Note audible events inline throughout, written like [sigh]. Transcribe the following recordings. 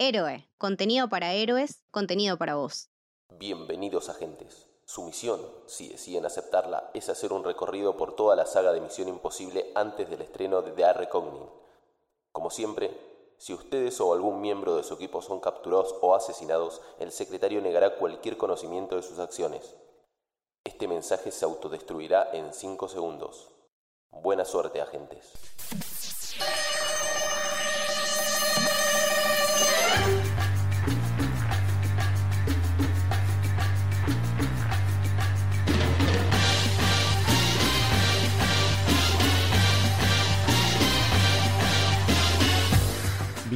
Héroe, contenido para héroes, contenido para vos. Bienvenidos agentes. Su misión, si deciden aceptarla, es hacer un recorrido por toda la saga de Misión Imposible antes del estreno de The Reckoning. Como siempre, si ustedes o algún miembro de su equipo son capturados o asesinados, el secretario negará cualquier conocimiento de sus acciones. Este mensaje se autodestruirá en 5 segundos. Buena suerte, agentes.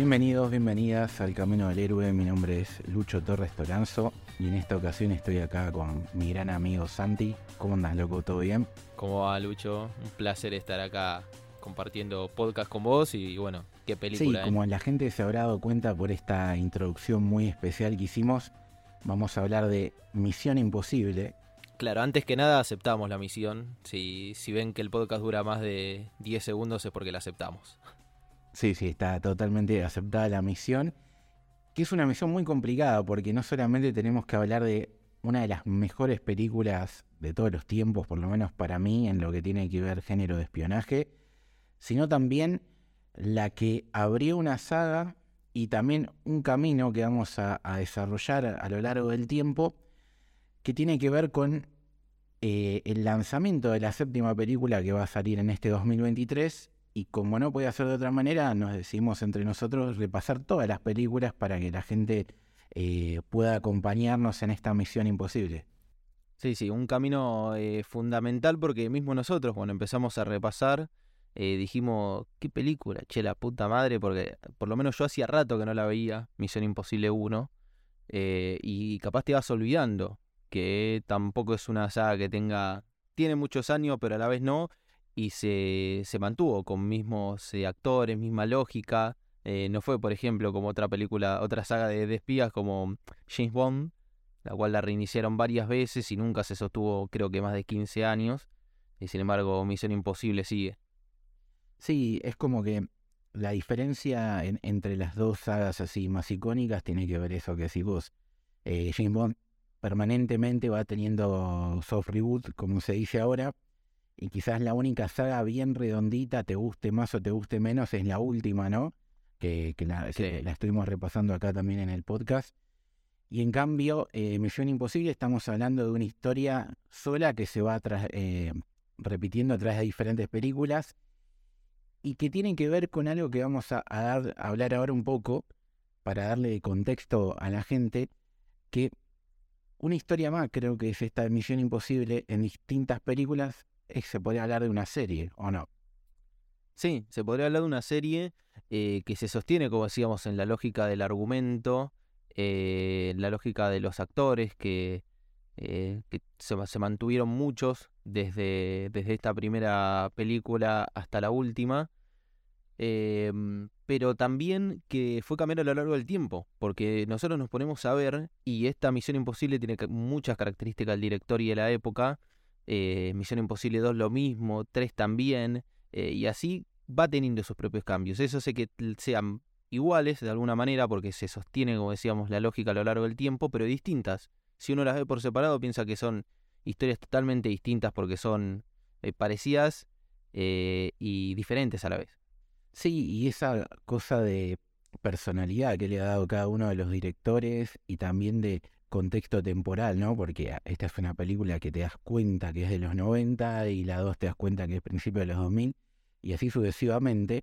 Bienvenidos, bienvenidas al Camino del Héroe. Mi nombre es Lucho Torres Toranzo y en esta ocasión estoy acá con mi gran amigo Santi. ¿Cómo andas, loco? ¿Todo bien? ¿Cómo va, Lucho? Un placer estar acá compartiendo podcast con vos y bueno, qué película. Sí, como la gente se habrá dado cuenta por esta introducción muy especial que hicimos, vamos a hablar de Misión Imposible. Claro, antes que nada aceptamos la misión. Si, si ven que el podcast dura más de 10 segundos es porque la aceptamos. Sí, sí, está totalmente aceptada la misión, que es una misión muy complicada porque no solamente tenemos que hablar de una de las mejores películas de todos los tiempos, por lo menos para mí, en lo que tiene que ver género de espionaje, sino también la que abrió una saga y también un camino que vamos a, desarrollar a, lo largo del tiempo, que tiene que ver con eh, el lanzamiento de la séptima película que va a salir en este 2023 y como no puede ser de otra manera, nos decidimos entre nosotros repasar todas las películas para que la gente eh, pueda acompañarnos en esta misión imposible. Sí, sí, un camino eh, fundamental porque mismo nosotros cuando empezamos a repasar eh, dijimos, qué película, che, la puta madre, porque por lo menos yo hacía rato que no la veía, Misión Imposible 1, y capaz te vas olvidando que tampoco es una saga que tenga, tiene muchos años, pero a la vez no, y se, se mantuvo con mismos eh, actores, misma lógica. Eh, no fue, por ejemplo, como otra película, otra saga de, espías como James Bond, la cual la reiniciaron varias veces y nunca se sostuvo, creo que más de 15 años. Y sin embargo, Misión Imposible sigue. Sí, es como que la diferencia entre las dos sagas así más icónicas tiene que ver eso que decís vos. Eh, James Bond permanentemente va teniendo soft reboot, como se dice ahora, y quizás la única saga bien redondita, te guste más o te guste menos, es la última, ¿no? Que, la, estuvimos repasando acá también en el podcast. Y en cambio, eh, Misión Imposible, estamos hablando de una historia sola que se va eh, repitiendo a través de diferentes películas y que tiene que ver con algo que vamos a, dar, a hablar ahora un poco para darle contexto a la gente, que una historia más creo que es esta Misión Imposible en distintas películas se podría hablar de una serie, ¿o no? Sí, se podría hablar de una serie eh, que se sostiene, como decíamos, en la lógica del argumento, eh, la lógica de los actores, que, eh, se, mantuvieron muchos desde, desde esta primera película hasta la última, em, pero también que fue cambiando a lo largo del tiempo, porque nosotros nos ponemos a ver, y esta Misión Imposible tiene muchas características del director y de la época, eh, Misión Imposible 2 lo mismo, 3 también, eh, y así va teniendo sus propios cambios. Eso hace que sean iguales de alguna manera porque se sostiene, como decíamos, la lógica a lo largo del tiempo, pero distintas. Si uno las ve por separado, piensa que son historias totalmente distintas porque son eh, parecidas y diferentes a la vez. Sí, y esa cosa de personalidad que le ha dado cada uno de los directores y también de contexto temporal, ¿no? Porque esta es una película que te das cuenta que es de los 90 y la 2 te das cuenta que es principio de los 2000 y así sucesivamente.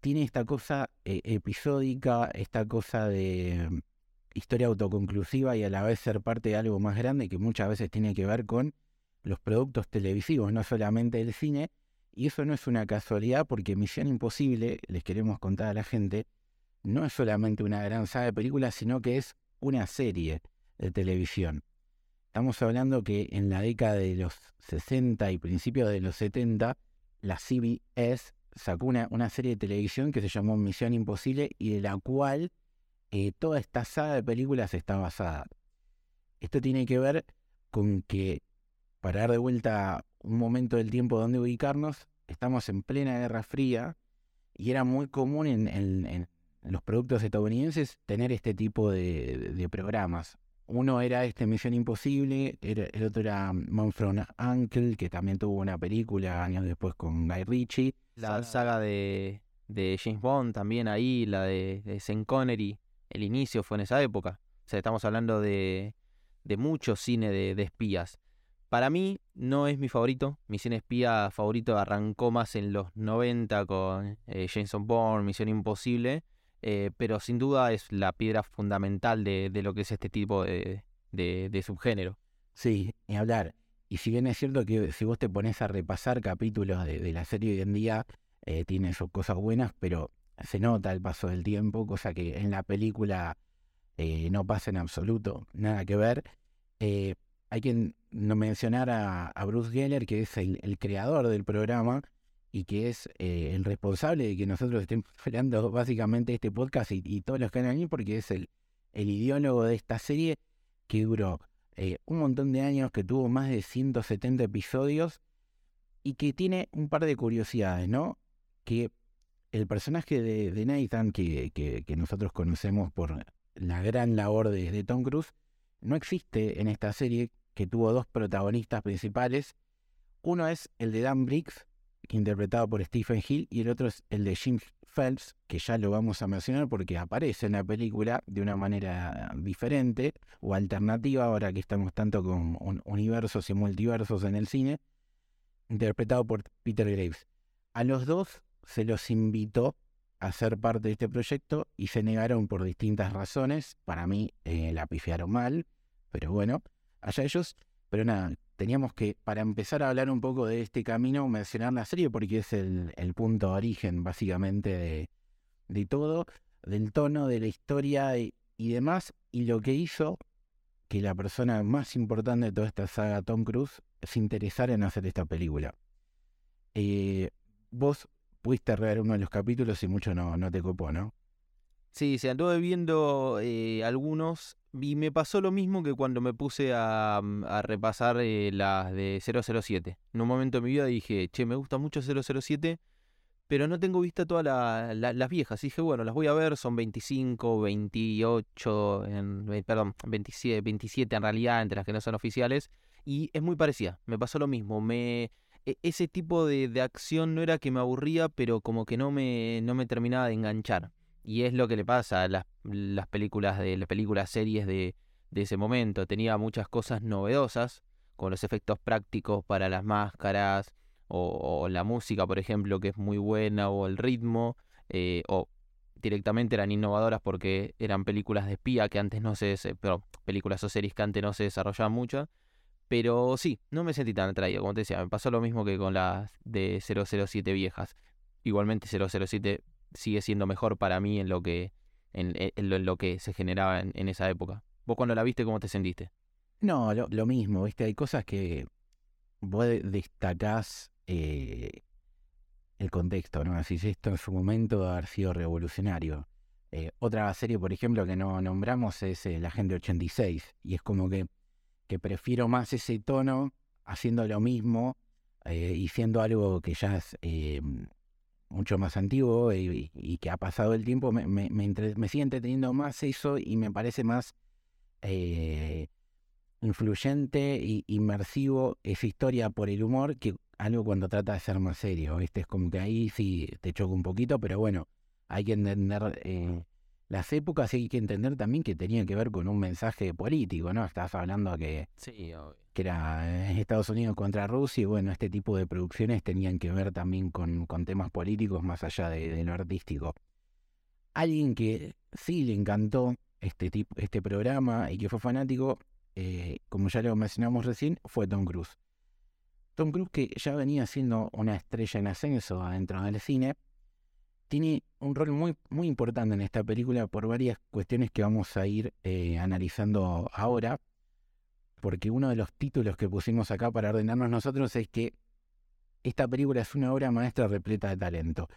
Tiene esta cosa eh, episódica, esta cosa de mm, historia autoconclusiva y a la vez ser parte de algo más grande que muchas veces tiene que ver con los productos televisivos, no solamente el cine. Y eso no es una casualidad porque Misión Imposible, les queremos contar a la gente, no es solamente una gran saga de películas, sino que es una serie de televisión. Estamos hablando que en la década de los 60 y principios de los 70, la CBS sacó una, serie de televisión que se llamó Misión Imposible y de la cual eh, toda esta saga de películas está basada. Esto tiene que ver con que, para dar de vuelta un momento del tiempo donde ubicarnos, estamos en plena Guerra Fría y era muy común en, los productos estadounidenses tener este tipo de programas. Uno era este Misión Imposible, el otro era Man from Uncle, que también tuvo una película años después con Guy Ritchie. La saga de, de James Bond también ahí, la de, de Sean Connery, el inicio fue en esa época. O sea, estamos hablando de, de mucho cine de, de espías. Para mí no es mi favorito. Mi cine espía favorito arrancó más en los 90 con eh, Jason Bourne, Misión Imposible. Eh, pero sin duda es la piedra fundamental de, de lo que es este tipo de, de, subgénero. Sí, ni hablar. Y si bien es cierto que si vos te pones a repasar capítulos de, la serie hoy en día, eh, tiene sus cosas buenas, pero se nota el paso del tiempo, cosa que en la película eh, no pasa en absoluto, nada que ver. Eh, hay que mencionar a, a Bruce Geller, que es el creador del programa, y que es eh, el responsable de que nosotros estemos [laughs] hablando básicamente este podcast y, todos los que han ahí, porque es el, el ideólogo de esta serie que duró eh, un montón de años, que tuvo más de 170 episodios y que tiene un par de curiosidades, ¿no? Que el personaje de, Nathan, que, que, que, nosotros conocemos por la gran labor de Tom Cruise, no existe en esta serie, que tuvo dos protagonistas principales. Uno es el de Dan Briggs, interpretado por Stephen Hill, y el otro es el de Jim Phelps, que ya lo vamos a mencionar porque aparece en la película de una manera diferente o alternativa, ahora que estamos tanto con universos y multiversos en el cine, interpretado por Peter Graves. A los dos se los invitó a ser parte de este proyecto y se negaron por distintas razones. Para mí eh, la pifiaron mal, pero bueno, allá ellos. Pero nada, teníamos que, para empezar a hablar un poco de este camino, mencionar la serie porque es el, punto de origen básicamente de, de, todo, del tono, de la historia y, demás, y lo que hizo que la persona más importante de toda esta saga, Tom Cruise, se interesara en hacer esta película. Eh, vos pudiste ver uno de los capítulos y mucho no, no te copó, ¿no? Sí, se anduve viendo eh, algunos y me pasó lo mismo que cuando me puse a, mm, repasar eh, las de 007. En un momento de mi vida dije, che, me gusta mucho 007, pero no tengo vista todas la, la, las viejas. Dije, bueno, las voy a ver, son 25, 28, en, perdón, 27, 27 en realidad, entre las que no son oficiales. Y es muy parecida, me pasó lo mismo. Me, e, ese tipo de, de acción no era que me aburría, pero como que no me, no me terminaba de enganchar. Y es lo que le pasa a las, las películas de las películas series de, de ese momento. Tenía muchas cosas novedosas, con los efectos prácticos para las máscaras, o, o la música, por ejemplo, que es muy buena, o el ritmo, eh, o directamente eran innovadoras porque eran películas de espía que antes no se, pero películas o series que antes no se desarrollaban mucho. Pero sí, no me sentí tan atraído, como te decía, me pasó lo mismo que con las de 007 viejas. Igualmente 007 sigue siendo mejor para mí en lo que, en, en, lo, en lo, que se generaba en, en, esa época. ¿Vos cuando la viste, cómo te sentiste? No, lo, lo mismo, ¿viste? Hay cosas que vos destacás eh, el contexto, ¿no? Así esto en su momento ha sido revolucionario. Eh, otra serie, por ejemplo, que no nombramos es eh, La Gente 86, y es como que, que prefiero más ese tono haciendo lo mismo y siendo algo que ya es mucho más antiguo y, que ha pasado el tiempo, me, me, me, sigue entreteniendo más eso y me parece más eh, influyente y inmersivo esa historia por el humor que algo cuando trata de ser más serio. Este es como que ahí sí te choca un poquito, pero bueno, hay que entender eh, las épocas hay que entender también que tenía que ver con un mensaje político, ¿no? Estás hablando que, sí, que era eh, Estados Unidos contra Rusia y bueno, este tipo de producciones tenían que ver también con, con temas políticos más allá de, de, lo artístico. Alguien que sí le encantó este, tipo, este programa y que fue fanático, eh, como ya lo mencionamos recién, fue Tom Cruise. Tom Cruise, que ya venía siendo una estrella en ascenso adentro del cine, tiene un rol muy, muy importante en esta película por varias cuestiones que vamos a ir eh, analizando ahora, porque uno de los títulos que pusimos acá para ordenarnos nosotros es que esta película es una obra maestra repleta de talento.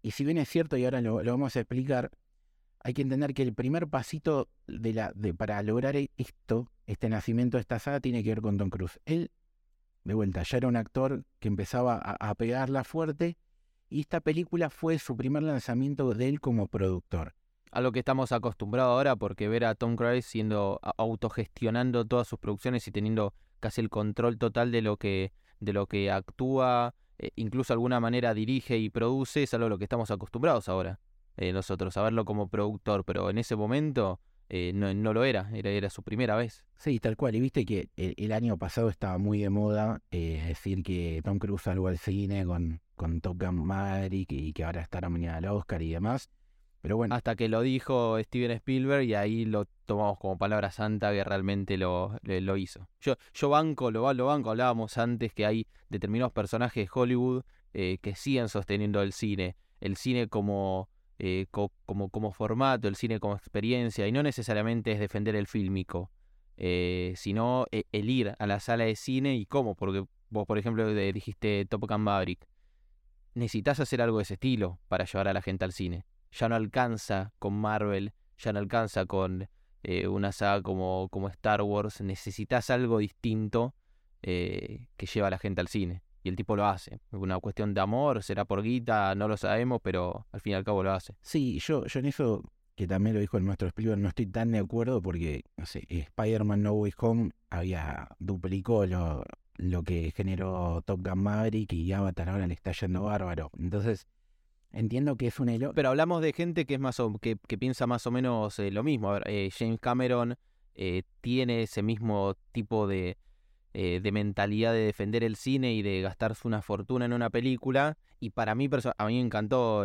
Y si bien es cierto, y ahora lo, vamos a explicar, hay que entender que el primer pasito para lograr esto, este nacimiento de esta saga, tiene que ver con Tom Cruise. Él, de vuelta, ya era un actor que empezaba a pegarla fuerte Y esta película fue su primer lanzamiento de él como productor. A lo que estamos acostumbrados ahora, porque ver a Tom Cruise siendo autogestionando todas sus producciones y teniendo casi el control total de lo que, de lo que actúa, eh, incluso de alguna manera dirige y produce, es algo a lo que estamos acostumbrados ahora, eh, nosotros, a verlo como productor, pero en ese momento eh, no, no, lo era, era, era su primera vez. Sí, tal cual, y viste que el, año pasado estaba muy de moda decir que Tom Cruise salvo al cine con, con Top Gun Maverick y que ahora está nominada al Oscar y demás. Pero bueno. Hasta que lo dijo Steven Spielberg y ahí lo tomamos como palabra santa que realmente lo, lo hizo. Yo, yo banco, lo, lo banco, hablábamos antes que hay determinados personajes de Hollywood eh, que siguen sosteniendo el cine. El cine como, eh, como, como formato, el cine como experiencia, y no necesariamente es defender el fílmico, eh, sino el ir a la sala de cine y cómo, porque vos, por ejemplo, dijiste Top Gun Maverick. Necesitas hacer algo de ese estilo para llevar a la gente al cine ya no alcanza con Marvel, ya no alcanza con eh, una saga como, como Star Wars, necesitas algo distinto eh, que lleva a la gente al cine. Y el tipo lo hace. Una cuestión de amor, será por guita, no lo sabemos, pero al fin y al cabo lo hace. Sí, yo, yo en eso, que también lo dijo el maestro Spielberg, no estoy tan de acuerdo porque, no sé, Spider-Man No Way Home había duplicó lo, lo que generó Top Gun Maverick y Avatar ahora le está yendo bárbaro. Entonces, Entiendo que es un elo. Pero hablamos de gente que es más que, que piensa más o menos eh, lo mismo. A ver, eh, James Cameron eh, tiene ese mismo tipo de, de mentalidad de defender el cine y de gastarse una fortuna en una película. Y para mí, a mí me encantó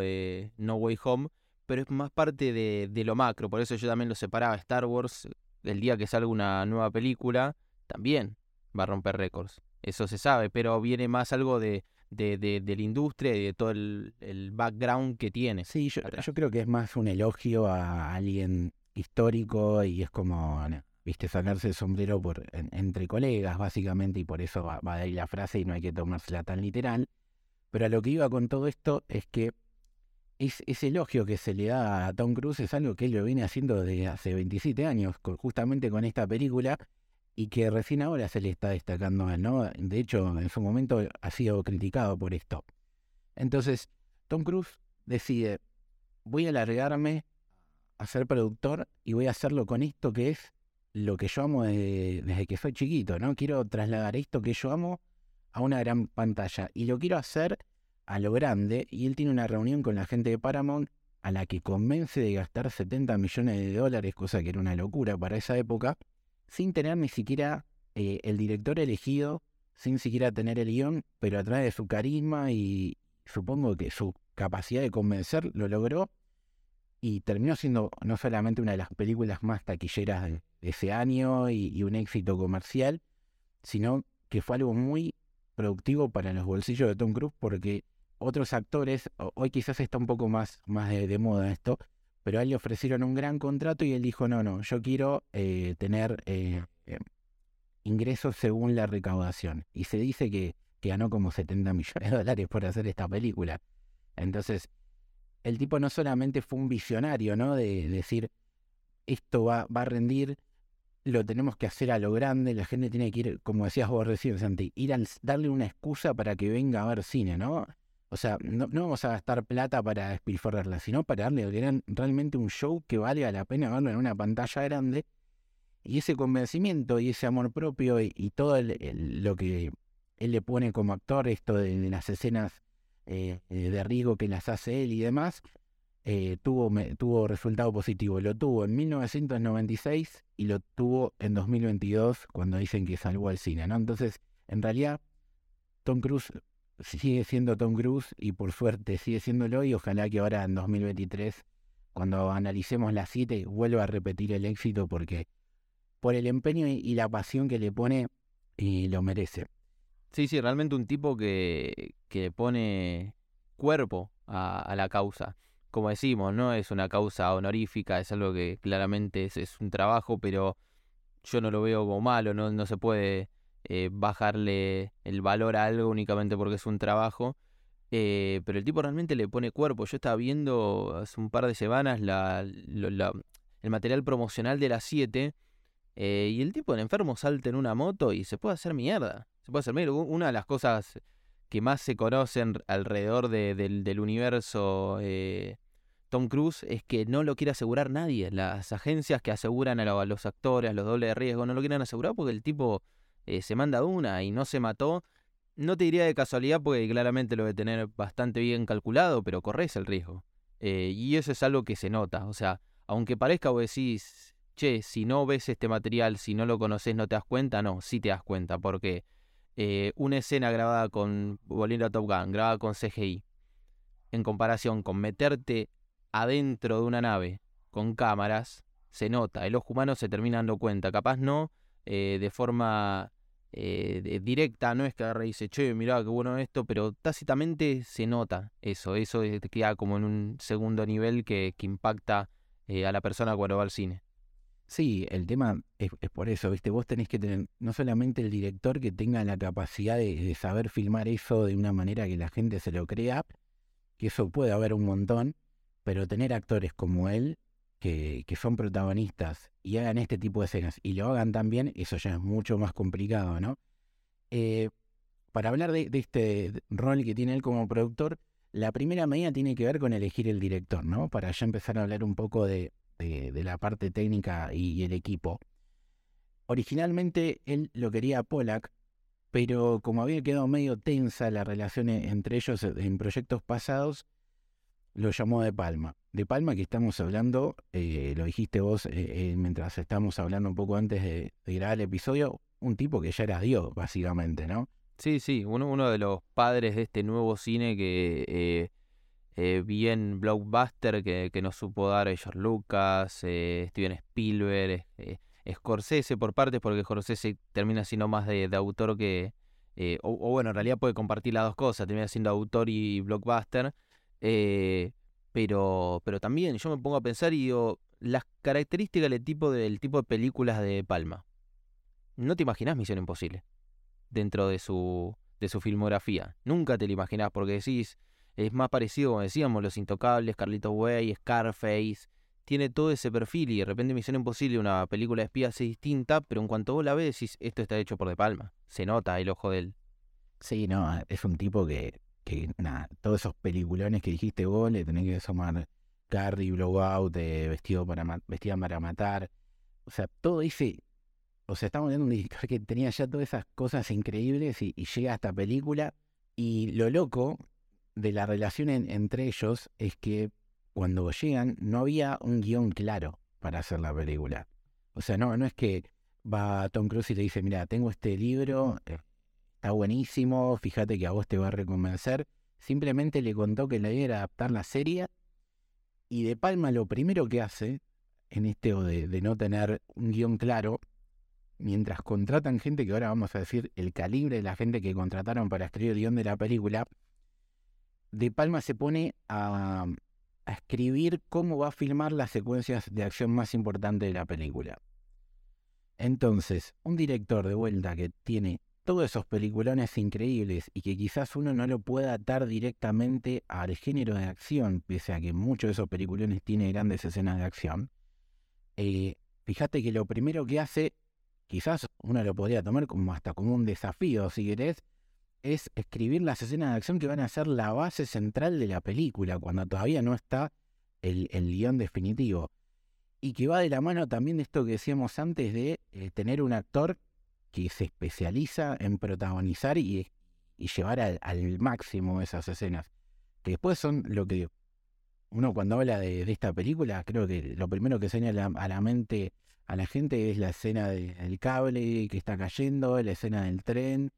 No Way Home, pero es más parte de, de, lo macro. Por eso yo también lo separaba. Star Wars, el día que salga una nueva película, también va a romper récords. Eso se sabe, pero viene más algo de, de, de, la industria y de todo el, background que tiene. Sí, yo, creo que es más un elogio a alguien histórico y es como, viste, sacarse el sombrero por, entre colegas, básicamente, y por eso va, de ahí la frase y no hay que tomársela tan literal. Pero a lo que iba con todo esto es que es, ese elogio que se le da a Tom Cruise es algo que él lo viene haciendo desde hace 27 años, justamente con esta película, y que recién ahora se le está destacando a él, ¿no? De hecho, en su momento ha sido criticado por esto. Entonces, Tom Cruise decide, voy a alargarme a ser productor y voy a hacerlo con esto que es lo que yo amo desde, que soy chiquito, ¿no? Quiero trasladar esto que yo amo a una gran pantalla y lo quiero hacer a lo grande y él tiene una reunión con la gente de Paramount a la que convence de gastar 70 millones de dólares, cosa que era una locura para esa época, sin tener ni siquiera eh, el director elegido, sin siquiera tener el guion, pero a través de su carisma y supongo que su capacidad de convencer lo logró y terminó siendo no solamente una de las películas más taquilleras de, ese año y, un éxito comercial, sino que fue algo muy productivo para los bolsillos de Tom Cruise porque otros actores, hoy quizás está un poco más, más de moda esto, pero a él le ofrecieron un gran contrato y él dijo, no, no, yo quiero eh, tener eh, eh, ingresos según la recaudación. Y se dice que, ganó como 70 millones de dólares por hacer esta película. Entonces, el tipo no solamente fue un visionario, ¿no? De, decir, esto va, va, a rendir, lo tenemos que hacer a lo grande, la gente tiene que ir, como decías vos recién, Santi, ir a darle una excusa para que venga a ver cine, ¿no? O sea, no, vamos a gastar plata para despilfarrarla, sino para darle realmente un show que valga la pena verlo en una pantalla grande. Y ese convencimiento y ese amor propio y, todo lo que él le pone como actor, esto de, las escenas eh, de riesgo que las hace él y demás, eh, tuvo, tuvo resultado positivo. Lo tuvo en 1996 y lo tuvo en 2022 cuando dicen que salvó al cine. ¿no? Entonces, en realidad, Tom Cruise sigue siendo Tom Cruise y por suerte sigue siéndolo y ojalá que ahora en 2023, cuando analicemos la cita, vuelva a repetir el éxito porque por el empeño y la pasión que le pone y lo merece. Sí, sí, realmente un tipo que, que pone cuerpo a, la causa. Como decimos, no es una causa honorífica, es algo que claramente es, un trabajo, pero yo no lo veo como malo, no, no se puede eh, bajarle el valor a algo únicamente porque es un trabajo. Eh, pero el tipo realmente le pone cuerpo. Yo estaba viendo hace un par de semanas la, el material promocional de las 7 eh, y el tipo, enfermo, salta en una moto y se puede hacer mierda. Se puede hacer mierda. Una de las cosas que más se conocen alrededor del, universo Tom Cruise es que no lo quiere asegurar nadie. Las agencias que aseguran a, los actores, a los dobles de riesgo, no lo quieren asegurar porque el tipo eh, se manda una y no se mató. No te diría de casualidad porque claramente lo debe tener bastante bien calculado, pero corres el riesgo. Eh, y eso es algo que se nota. O sea, aunque parezca vos decís, che, si no ves este material, si no lo conoces, no te das cuenta, no, sí te das cuenta, porque eh, una escena grabada con, volviendo a Top Gun, grabada con CGI, en comparación con meterte adentro de una nave con cámaras, se nota, el ojo humano se termina dando cuenta, capaz no eh, de forma eh, directa, no es que agarre y dice, che, mirá qué bueno esto, pero tácitamente se nota eso, eso queda como en un segundo nivel que, que impacta eh, a la persona cuando va al cine. Sí, el tema es, por eso, ¿viste? Vos tenés que tener no solamente el director que tenga la capacidad de, de, saber filmar eso de una manera que la gente se lo crea, que eso puede haber un montón, pero tener actores como él, que, que, son protagonistas y hagan este tipo de escenas y lo hagan también, eso ya es mucho más complicado, ¿no? Eh, para hablar de, este rol que tiene él como productor, la primera medida tiene que ver con elegir el director, ¿no? Para ya empezar a hablar un poco de, de, la parte técnica y, el equipo. Originalmente él lo quería a Pollack, pero como había quedado medio tensa la relación e, entre ellos en proyectos pasados, lo llamó De Palma. De Palma que estamos hablando, eh, lo dijiste vos eh, eh, mientras estábamos hablando un poco antes de, grabar el episodio, un tipo que ya era Dios, básicamente, ¿no? Sí, sí, uno, de los padres de este nuevo cine que bien blockbuster que, que nos supo dar George Lucas, Steven Spielberg, Scorsese por partes, porque Scorsese termina siendo más de, autor que... O, o, bueno, en realidad puede compartir las dos cosas, termina siendo autor y blockbuster. Eh, pero, pero también yo me pongo a pensar y digo, las características del tipo de, tipo de películas de Palma. No te imaginas Misión Imposible dentro de su, de su filmografía. Nunca te lo imaginás porque decís, es más parecido, como decíamos, Los Intocables, Carlitos Way, Scarface. Tiene todo ese perfil y de repente Misión Imposible, una película de espías es distinta, pero en cuanto vos la ves decís, esto está hecho por De Palma. Se nota el ojo de él. Sí, no, es un tipo que que nada, todos esos peliculones que dijiste vos, le tenés que sumar Carrie, Blowout, eh, vestido para Vestida para matar. O sea, todo ese. O sea, estamos viendo un director que tenía ya todas esas cosas increíbles y, llega a esta película. Y lo loco de la relación entre ellos es que cuando llegan no había un guion claro para hacer la película. O sea, no, no es que va Tom Cruise y le dice, mira, tengo este libro, está buenísimo, fíjate que a vos te va a reconvencer. Simplemente le contó que la idea era adaptar la serie y De Palma lo primero que hace en este de, de no tener un guion claro, mientras contratan gente que ahora vamos a decir el calibre de la gente que contrataron para escribir el guion de la película, De Palma se pone a, a escribir cómo va a filmar las secuencias de acción más importantes de la película. Entonces, un director de vuelta que tiene todos esos peliculones increíbles y que quizás uno no lo pueda atar directamente al género de acción, pese a que muchos de esos peliculones tienen grandes escenas de acción, eh, fíjate que lo primero que hace, quizás uno lo podría tomar como hasta como un desafío, si querés, es escribir las escenas de acción que van a ser la base central de la película, cuando todavía no está el, guion definitivo. Y que va de la mano también de esto que decíamos antes de eh, tener un actor que se especializa en protagonizar y, llevar al, máximo esas escenas. Que después son lo que uno cuando habla de, esta película, creo que lo primero que señala a la mente a la gente es la escena del cable que está cayendo, la escena del tren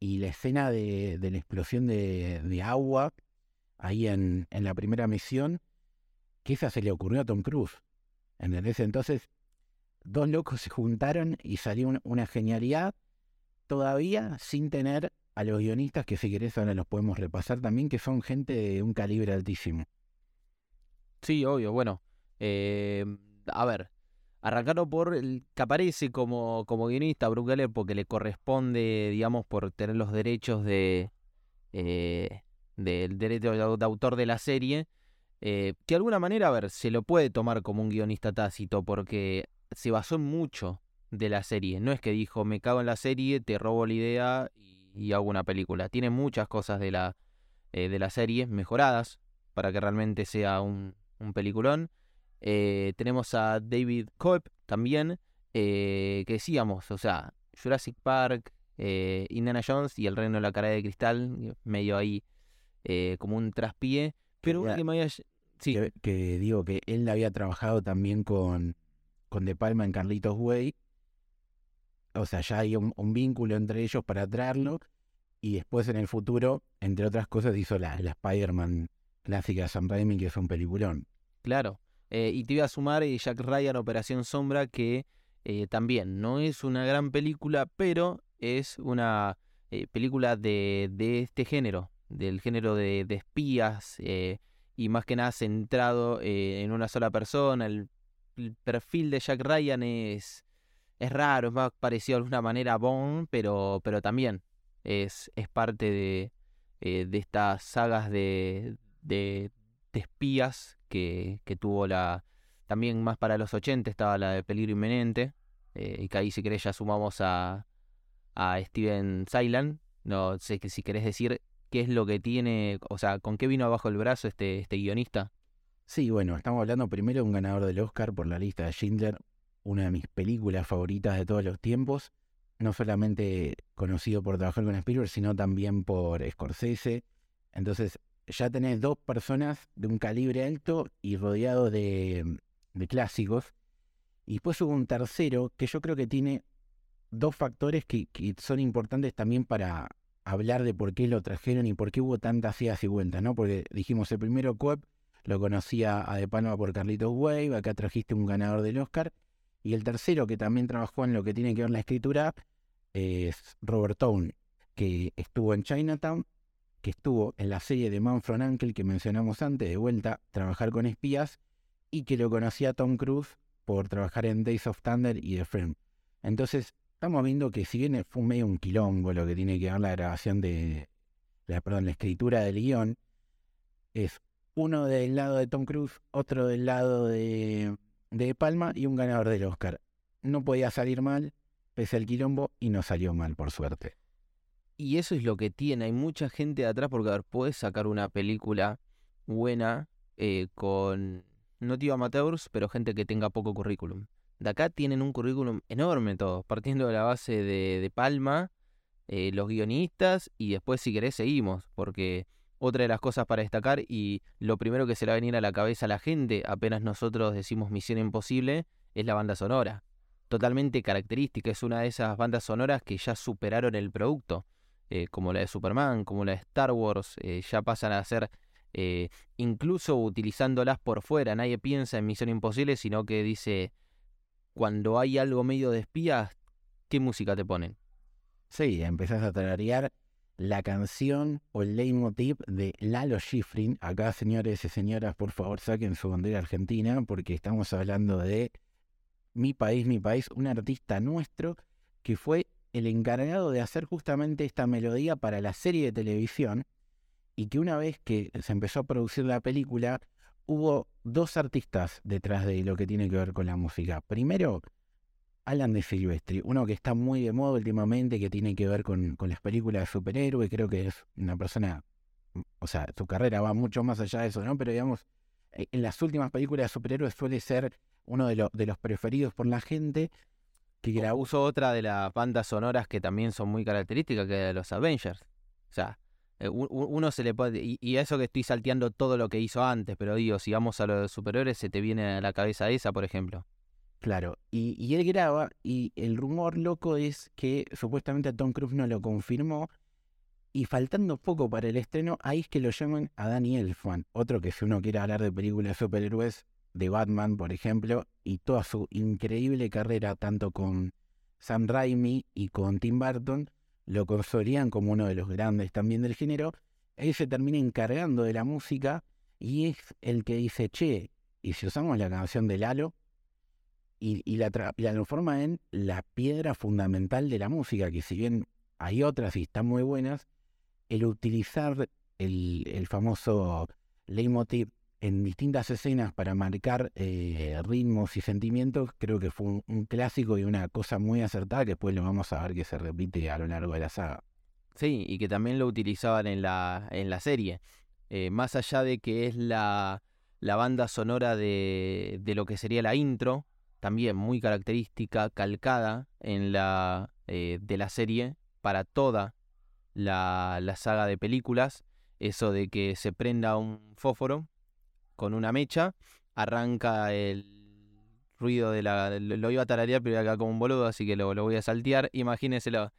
y la escena de, la explosión de, agua ahí en, en, la primera misión, que esa se le ocurrió a Tom Cruise. En ese entonces dos locos se juntaron y salió una genialidad, todavía sin tener a los guionistas, que si querés ahora los podemos repasar también, que son gente de un calibre altísimo. Sí, obvio, bueno. Eh, a ver, arrancando por el que aparece como, como guionista Bruckele porque le corresponde, digamos, por tener los derechos de eh, del derecho de autor de la serie, eh, que de alguna manera, a ver, se lo puede tomar como un guionista tácito, porque se basó en mucho de la serie. No es que dijo, me cago en la serie, te robo la idea y, y hago una película. Tiene muchas cosas de la, eh, de la serie mejoradas para que realmente sea un, un peliculón. Eh, tenemos a David Coep también, eh, que decíamos, o sea, Jurassic Park, Indiana Jones y El Reino de la Cara de Cristal, medio ahí como un traspié. Pero Ya. que me había... Sí, Que, que digo que él había trabajado también con, con De Palma en Carlitos Way. O sea, ya hay un, vínculo entre ellos para traerlo. Y después en el futuro, entre otras cosas, hizo la, la Spider-Man clásica Sam Raimi, que es un peliculón. Claro. Eh, y te iba a sumar eh, Jack Ryan, Operación Sombra, que eh, también no es una gran película, pero es una película de, de este género, del género de, de espías, y más que nada centrado en una sola persona. El, el perfil de Jack Ryan es, es raro, es más parecido de alguna manera a Bond, pero, pero también es, es parte de, eh, de estas sagas de, de, espías que, que tuvo la... También más para los 80 estaba la de Peligro Inminente, eh, y que ahí si querés ya sumamos a, a Steven Saylan. No sé si querés decir qué es lo que tiene, o sea, con qué vino abajo el brazo este, este guionista. Sí, bueno, estamos hablando primero de un ganador del Oscar por la lista de Schindler, una de mis películas favoritas de todos los tiempos. No solamente conocido por trabajar con Spielberg, sino también por Scorsese. Entonces, ya tenés dos personas de un calibre alto y rodeado de, de clásicos. Y después hubo un tercero que yo creo que tiene dos factores que, que son importantes también para hablar de por qué lo trajeron y por qué hubo tantas idas y vueltas, ¿no? Porque dijimos el primero Coep lo conocía a De Palma por Carlitos Wave, acá trajiste un ganador del Oscar. Y el tercero, que también trabajó en lo que tiene que ver la escritura, es Robert Town, que estuvo en Chinatown, que estuvo en la serie de Man from Uncle que mencionamos antes, de vuelta, trabajar con espías, y que lo conocía Tom Cruise por trabajar en Days of Thunder y The Film. Entonces, estamos viendo que si bien fue medio un quilombo lo que tiene que ver la grabación de, la, perdón, la escritura del guion, es uno del lado de Tom Cruise, otro del lado de, de Palma y un ganador del Oscar. No podía salir mal, pese al quilombo, y no salió mal, por suerte. Y eso es lo que tiene, hay mucha gente de atrás porque a ver, puedes sacar una película buena eh, con, no digo amateurs, pero gente que tenga poco currículum. De acá tienen un currículum enorme todos, partiendo de la base de, de Palma, eh, los guionistas, y después si querés seguimos, porque otra de las cosas para destacar, y lo primero que se le va a venir a la cabeza a la gente, apenas nosotros decimos Misión Imposible, es la banda sonora. Totalmente característica, es una de esas bandas sonoras que ya superaron el producto, eh, como la de Superman, como la de Star Wars, eh, ya pasan a ser eh, incluso utilizándolas por fuera. Nadie piensa en Misión Imposible, sino que dice, cuando hay algo medio de espías, ¿qué música te ponen? Sí, empezás a tararear la canción o el leitmotiv de Lalo Schifrin. Acá, señores y señoras, por favor, saquen su bandera argentina, porque estamos hablando de Mi País, Mi País, un artista nuestro que fue el encargado de hacer justamente esta melodía para la serie de televisión y que una vez que se empezó a producir la película, hubo dos artistas detrás de lo que tiene que ver con la música. Primero, Alan de Silvestri, uno que está muy de moda últimamente, que tiene que ver con, con las películas de superhéroes, creo que es una persona, mm, o sea, su carrera va mucho más allá de eso, ¿no? Pero digamos, eh, en las últimas películas de superhéroes suele ser uno de, lo- de los preferidos por la gente, que grabó Uso otra de las bandas sonoras que también son muy características, que es de los Avengers. O sea, eh, uno se le puede... Y, y a eso que estoy salteando todo lo que hizo antes, pero digo, si vamos a los superiores, se te viene a la cabeza esa, por ejemplo. Claro, y, él graba y el rumor loco es que supuestamente Tom Cruise no lo confirmó y faltando poco para el estreno, ahí es que lo llaman a Danny Elfman, otro que si uno quiere hablar de películas de superhéroes, de Batman, por ejemplo, y toda su increíble carrera tanto con Sam Raimi y con Tim Burton, lo consolidan como uno de los grandes también del género, él se termina encargando de la música y es el que dice, che, ¿y si usamos la canción de Lalo? Y, la, transforma en la piedra fundamental de la música, que si bien hay otras y están muy buenas, el utilizar el, el famoso leitmotiv en distintas escenas para marcar eh, ritmos y sentimientos, creo que fue un, un clásico y una cosa muy acertada que después lo vamos a ver que se repite a lo largo de la saga. Sí, y que también lo utilizaban en la, en la serie. Eh, más allá de que es la, la banda sonora de, de, lo que sería la intro, también muy característica, calcada en la, eh, de la serie para toda la, la saga de películas. Eso de que se prenda un fósforo con una mecha, arranca el ruido de la... Lo iba a tararear, pero acá como un boludo, así que lo, lo voy a saltear. Imagínenselo.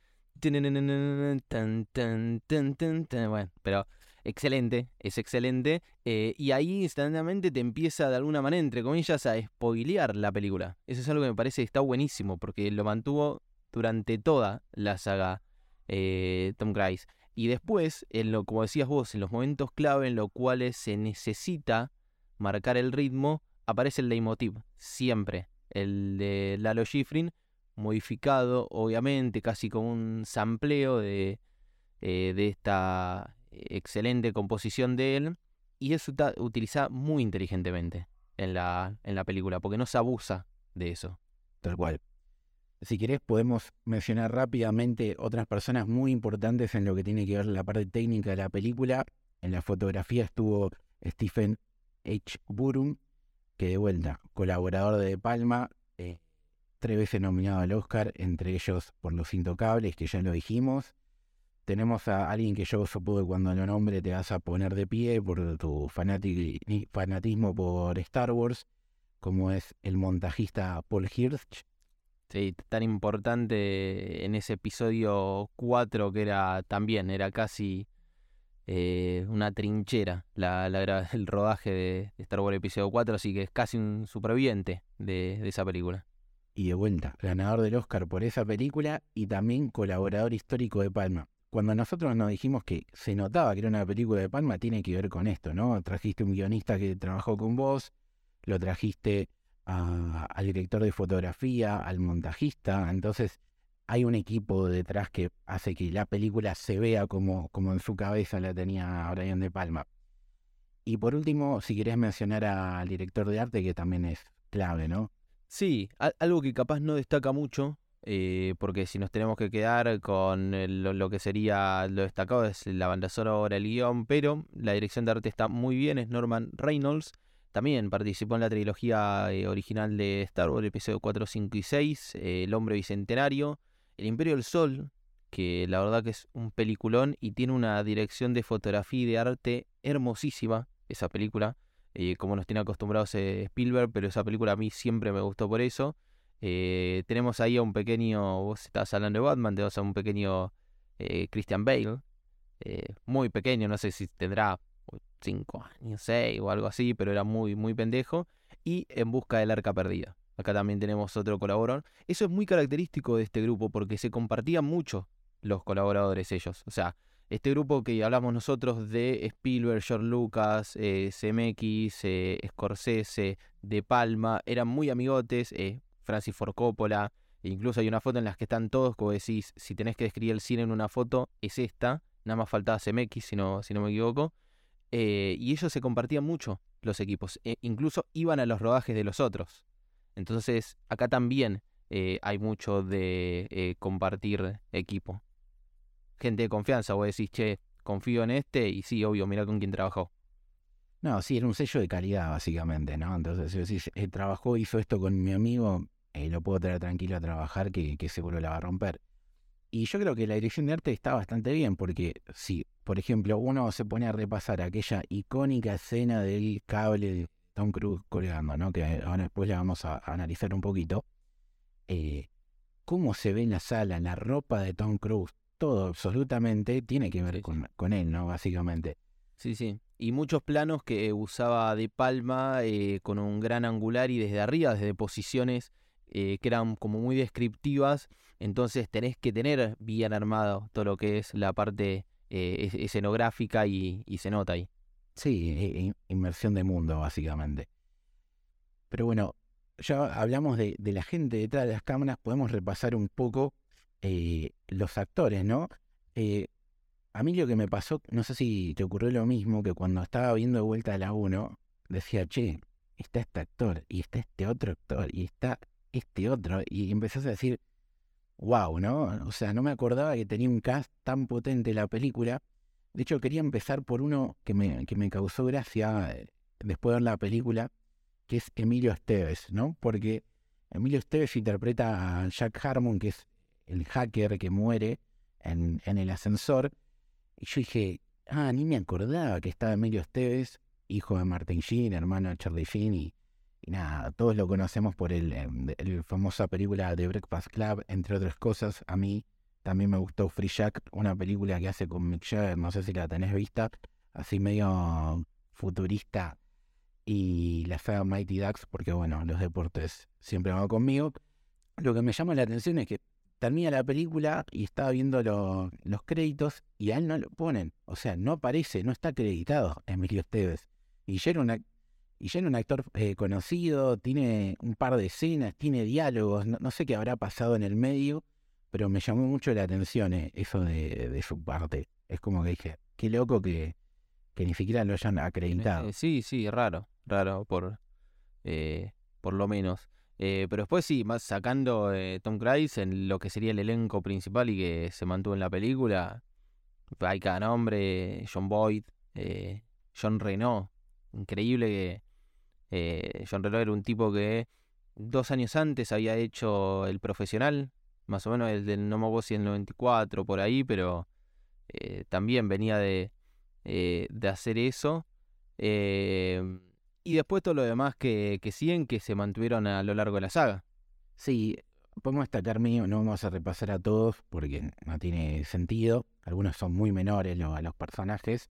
Bueno, pero excelente, es excelente. Eh, y ahí instantáneamente te empieza de alguna manera, entre comillas, a spoilear la película. Eso es algo que me parece que está buenísimo, porque lo mantuvo durante toda la saga eh, Tom Cruise. Y después, en lo, como decías vos, en los momentos clave en los cuales se necesita marcar el ritmo, aparece el leitmotiv, siempre. El de Lalo Schifrin, modificado, obviamente, casi como un sampleo de, eh, de esta excelente composición de él. Y eso está utilizado muy inteligentemente en la, en la película, porque no se abusa de eso. Tal cual. Si querés, podemos mencionar rápidamente otras personas muy importantes en lo que tiene que ver la parte técnica de la película. En la fotografía estuvo Stephen H. Burum, que de vuelta, colaborador de, de Palma, eh, tres veces nominado al Oscar, entre ellos por Los Intocables, que ya lo dijimos. Tenemos a alguien que yo supongo que cuando lo nombre te vas a poner de pie por tu fanatismo por Star Wars, como es el montajista Paul Hirsch, Sí, tan importante en ese episodio 4 que era también, era casi eh, una trinchera la, [laughs] el rodaje de, Star Wars episodio 4, así que es casi un superviviente de, de esa película. Y de vuelta, ganador del Oscar por esa película y también colaborador histórico de Palma. Cuando nosotros nos dijimos que se notaba que era una película de Palma, tiene que ver con esto, ¿no? Trajiste un guionista que trabajó con vos, lo trajiste al director de fotografía, al montajista. Entonces hay un equipo detrás que hace que la película se vea como, como en su cabeza la tenía Brian De Palma. Y por último, si querés mencionar al director de arte, que también es clave, ¿no? Sí, algo que capaz no destaca mucho, eh, porque si nos tenemos que quedar con lo, lo, que sería lo destacado es la banda sonora, el guion, pero la dirección de arte está muy bien, es Norman Reynolds, también participó en la trilogía eh, original de Star Wars, episodio 4, 5 y 6, eh, El hombre bicentenario, El imperio del sol, que la verdad que es un peliculón y tiene una dirección de fotografía y de arte hermosísima, esa película, eh, como nos tiene acostumbrados Spielberg, pero esa película a mí siempre me gustó por eso. Tenemos ahí a un pequeño, vos estás hablando de Batman, tenemos a un pequeño Christian Bale, muy pequeño, no sé si tendrá 5 años, 6 o algo así, pero era muy, muy pendejo. Y En Busca del Arca Perdida. Acá también tenemos otro colaborador. Eso es muy característico de este grupo porque se compartían mucho los colaboradores ellos. O sea, este grupo que hablamos nosotros de Spielberg, George Lucas, eh, CMX, eh, Scorsese, De Palma, eran muy amigotes, eh, Francis Ford Coppola, e incluso hay una foto en la que están todos, como decís, si tenés que describir el cine en una foto, es esta, nada más faltaba CMX si no, si no me equivoco, eh, y ellos se compartían mucho los equipos, e incluso iban a los rodajes de los otros. Entonces, acá también eh, hay mucho de eh, compartir equipo. Gente de confianza, vos decís, che, confío en este, y sí, obvio, mira con quién trabajó. No, sí, era un sello de calidad, básicamente, ¿no? Entonces, si decís, trabajó, hizo esto con mi amigo, lo puedo traer tranquilo a trabajar, que, que seguro la va a romper. Y yo creo que la dirección de arte está bastante bien, porque si, por ejemplo, uno se pone a repasar aquella icónica escena del cable de Tom Cruise colgando, ¿no? Que ahora después la vamos a, analizar un poquito. Eh, cómo se ve en la sala, la ropa de Tom Cruise, todo absolutamente tiene que ver con, con, él, ¿no? Básicamente. Sí, sí. Y muchos planos que usaba de palma eh, con un gran angular y desde arriba, desde posiciones eh, que eran como muy descriptivas entonces tenés que tener bien armado todo lo que es la parte eh, escenográfica y, se nota ahí. Sí, e, e, inmersión de mundo, básicamente. Pero bueno, ya hablamos de, la gente detrás de las cámaras, podemos repasar un poco eh, los actores, ¿no? A mí lo que me pasó, no sé si te ocurrió lo mismo, que cuando estaba viendo de vuelta a la 1, decía, che, está este actor, y está este otro actor, y está este otro, y empezás a decir, wow, ¿no? O sea, no me acordaba que tenía un cast tan potente la película. De hecho, quería empezar por uno que me, que me causó gracia eh, después de ver la película, que es Emilio Esteves, ¿no? Porque Emilio Esteves interpreta a Jack Harmon, que es el hacker que muere en, en el ascensor. Y yo dije, ah, ni me acordaba que estaba Emilio Esteves, hijo de Martin Sheen, hermano de Charlie Sheen, y, nada, todos lo conocemos por el, em, el famosa película de Breakfast Club, entre otras cosas. A mí también me gustó Free Jack, una película que hace con Mick Jagger, no sé si la tenés vista, así medio futurista. Y la saga Mighty Ducks, porque bueno, los deportes siempre van conmigo. Lo que me llama la atención es que termina la película y estaba viendo lo- los créditos y a él no lo ponen. O sea, no aparece, no está acreditado Emilio Esteves. Y ya era, una, y ya era un actor eh, conocido, tiene un par de escenas, tiene diálogos, no, no sé qué habrá pasado en el medio, pero me llamó mucho la atención eh, eso de, de su parte. Es como que dije, qué loco que, que ni siquiera lo hayan acreditado. Eh, sí, sí, raro, raro por, eh, por lo menos. Pero después sí, más sacando Tom Cruise en lo que sería el elenco principal y que se mantuvo en la película, hay cada nombre, John Boyd, John Reno, increíble que eh, John Reno era un tipo que dos años antes había hecho El Profesional, más o menos el del no me el 94 por ahí, pero eh, también venía de, eh, de hacer eso. Y después todo lo demás que, que siguen, que se mantuvieron a lo largo de la saga. Sí, podemos destacar mío, no vamos a repasar a todos porque no tiene sentido. Algunos son muy menores a los personajes,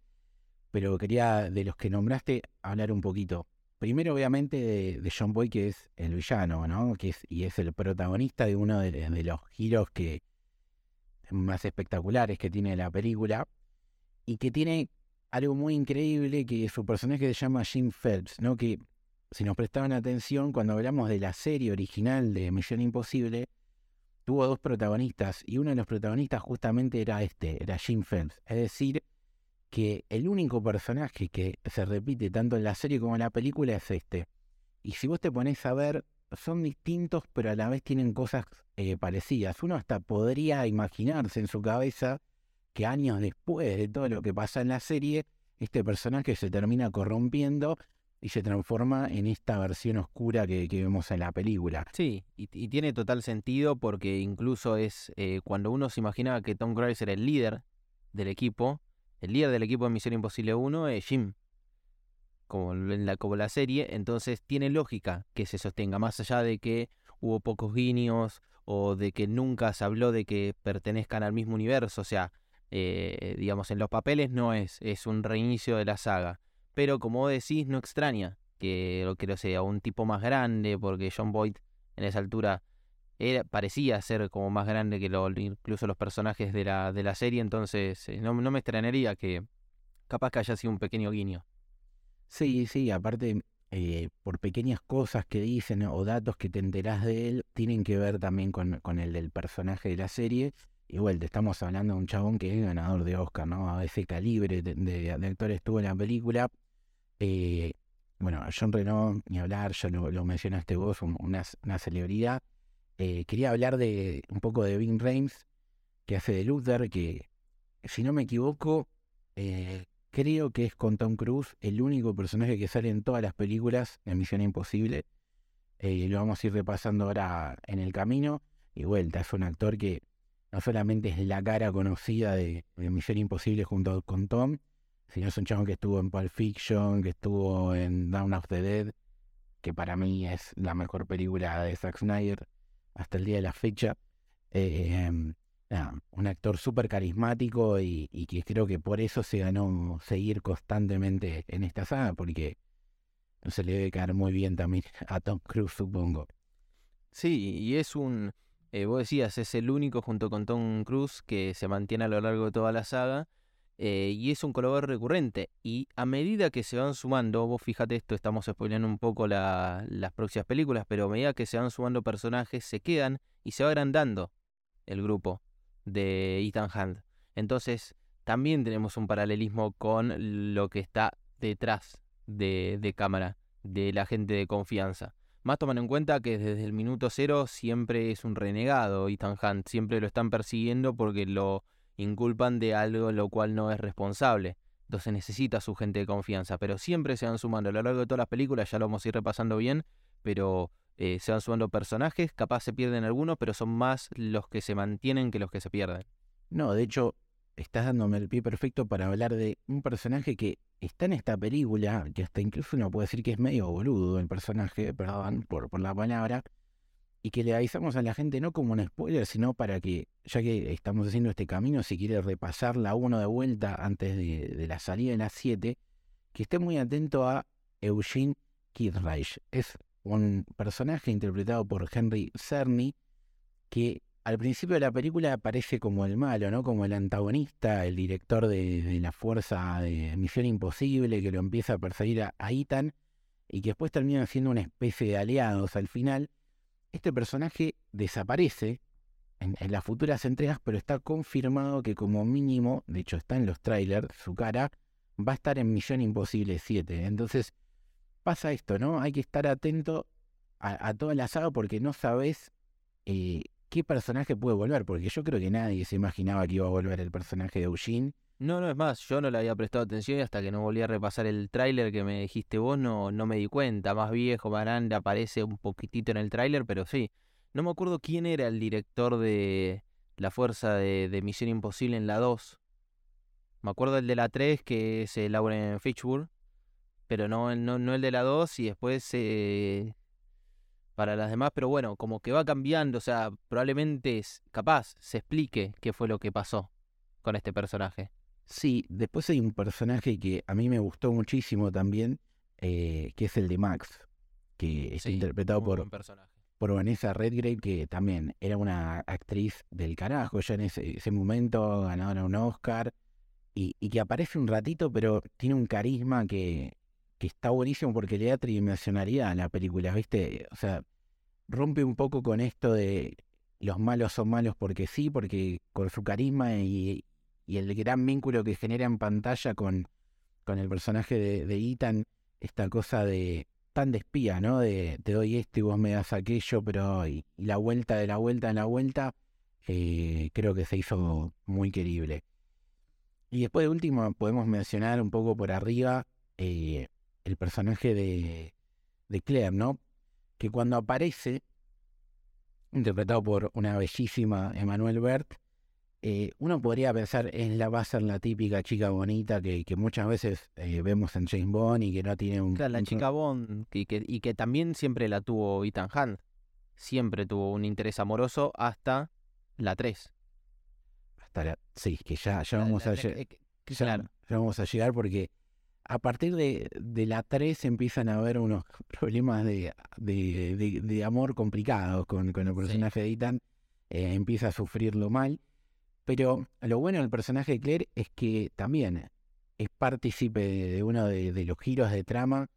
pero quería de los que nombraste hablar un poquito. Primero, obviamente, de, de John Boy, que es el villano, ¿no? Que es, y es el protagonista de uno de, los giros que más espectaculares que tiene la película y que tiene algo muy increíble que su personaje se llama Jim Phelps, ¿no? Que si nos prestaban atención, cuando hablamos de la serie original de Misión Imposible, tuvo dos protagonistas y uno de los protagonistas justamente era este, era Jim Phelps. Es decir, que el único personaje que se repite tanto en la serie como en la película es este. Y si vos te pones a ver, son distintos, pero a la vez tienen cosas eh, parecidas. Uno hasta podría imaginarse en su cabeza que años después de todo lo que pasa en la serie, este personaje se termina corrompiendo y se transforma en esta versión oscura que, vemos en la película. Sí, y, y tiene total sentido porque incluso es eh, cuando uno se imaginaba que Tom Cruise era el líder del equipo, el líder del equipo de Misión Imposible 1 es Jim, como en la, como la serie, entonces tiene lógica que se sostenga, más allá de que hubo pocos guiños o de que nunca se habló de que pertenezcan al mismo universo, o sea, eh, digamos, en los papeles no es, es un reinicio de la saga, pero como decís, no extraña que lo que lo sea un tipo más grande, porque John Boyd en esa altura era, parecía ser como más grande que lo, incluso los personajes de la, de la serie, entonces eh, no, no me extrañaría que capaz que haya sido un pequeño guiño. Sí, sí, aparte, eh, por pequeñas cosas que dicen o datos que te enterás de él, tienen que ver también con, con el del personaje de la serie. Igual, te estamos hablando de un chabón que es ganador de Oscar, ¿no? A ese calibre de, de, de actor estuvo en la película. Eh, bueno, John Reno, ni hablar, ya lo, lo mencionaste vos, un- una, una celebridad. Eh, quería hablar de un poco de Vin Rames, que hace de Luther, que, si no me equivoco, eh, creo que es con Tom Cruise el único personaje que sale en todas las películas de Misión Imposible. Eh, lo vamos a ir repasando ahora en el camino. Y vuelta, es un actor que no solamente es la cara conocida de, Misión Imposible junto con Tom, sino es un chabón que estuvo en Pulp Fiction, que estuvo en Down of the Dead, que para mí es la mejor película de Zack Snyder hasta el día de la fecha. Eh, em, un actor súper carismático y, y que creo que por eso se ganó seguir constantemente en esta saga, porque no se le debe caer muy bien también [laughs] a Tom Cruise, supongo. Sí, y es un, eh, vos decías, es el único junto con Tom Cruise que se mantiene a lo largo de toda la saga. Eh, y es un colaborador recurrente. Y a medida que se van sumando, vos fíjate esto, estamos spoileando un poco la- las próximas películas, pero a medida que se van sumando personajes, se quedan y se va agrandando el grupo de Ethan Hunt. Entonces, también tenemos un paralelismo con lo que está detrás de, de cámara, de la gente de confianza. Más toman en cuenta que desde el minuto cero siempre es un renegado Ethan Hunt, siempre lo están persiguiendo porque lo inculpan de algo lo cual no es responsable. Entonces necesita su gente de confianza, pero siempre se van sumando a lo largo de todas las películas, ya lo vamos a ir repasando bien, pero eh, se van sumando personajes, capaz se pierden algunos, pero son más los que se mantienen que los que se pierden. No, de hecho, estás dándome el pie perfecto para hablar de un personaje que está en esta película, que hasta incluso uno puede decir que es medio boludo el personaje, perdón por, por la palabra, y que le avisamos a la gente no como un spoiler, sino para que, ya que estamos haciendo este camino, si quiere repasar la 1 de vuelta antes de, la salida de las 7, que esté muy atento a Eugene Kidreich. Es un personaje interpretado por Henry Cerny, que al principio de la película aparece como el malo, ¿no? Como el antagonista, el director de, la fuerza de Misión Imposible, que lo empieza a perseguir a, a Ethan, y que después termina siendo una especie de aliados al final este personaje desaparece en, las futuras entregas, pero está confirmado que como mínimo, de hecho está en los trailers, su cara va a estar en Misión Imposible 7. Entonces pasa esto, ¿no? Hay que estar atento a, toda la saga porque no sabes eh, qué personaje puede volver, porque yo creo que nadie se imaginaba que iba a volver el personaje de Eugene. No, no es más, yo no le había prestado atención y hasta que no volví a repasar el tráiler que me dijiste vos no, no me di cuenta. Más viejo, más grande, aparece un poquitito en el tráiler, pero sí. No me acuerdo quién era el director de la fuerza de, Misión Imposible en la 2. Me acuerdo el de la 3, que es el Lauren Fitchburg, pero no, no, no el de la 2 y después eh, para las demás, pero bueno, como que va cambiando, o sea, probablemente es capaz se explique qué fue lo que pasó con este personaje. Sí, después hay un personaje que a mí me gustó muchísimo también, eh, que es el de Max, que es interpretado por, por Vanessa Redgrave, que también era una actriz del carajo ya en ese, momento, ganadora un Oscar, y, que aparece un ratito, pero tiene un carisma que, que está buenísimo porque le da tridimensionalidad a la película, ¿viste? O sea, rompe un poco con esto de los malos son malos porque sí, porque con su carisma y, y el gran vínculo que genera en pantalla con, con el personaje de, Ethan, esta cosa de tan de espía, ¿no? De te doy esto y vos me das aquello, pero la vuelta de la vuelta en la vuelta, eh, creo que se hizo muy querible. Y después de último podemos mencionar un poco por arriba eh, el personaje de, de Claire, ¿no? Que cuando aparece, interpretado por una bellísima Emmanuel Bert, eh, uno podría pensar, es la, va a ser la típica chica bonita que, muchas veces eh, vemos en James Bond y que no tiene un... Claro, la chica Bond y que, y que también siempre la tuvo Ethan Hunt. Siempre tuvo un interés amoroso hasta la 3. Hasta la... Sí, que ya, ya vamos a llegar. Ya, vamos a llegar porque a partir de, de, la 3 empiezan a haber unos [laughs] problemas de, de, amor complicados con, con el personaje de Ethan. Eh, empieza a sufrirlo mal. Pero lo bueno del personaje de Claire es que también es partícipe de uno de, los giros de trama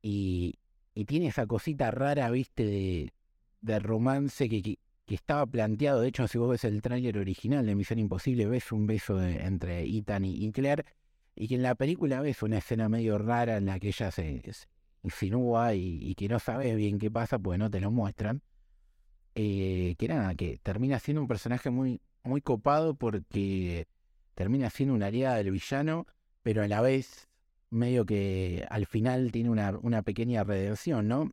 y, tiene esa cosita rara, viste, de, romance que, estaba planteado. De hecho, si vos ves el tráiler original de Misión Imposible, ves un beso entre Ethan y, Claire y que en la película ves una escena medio rara en la que ella se, insinúa y, que no sabes bien qué pasa, pues no te lo muestran. Eh, que nada, que termina siendo un personaje muy, muy copado porque termina siendo una aliada del villano, pero a la vez medio que al final tiene una, una pequeña redención, ¿no?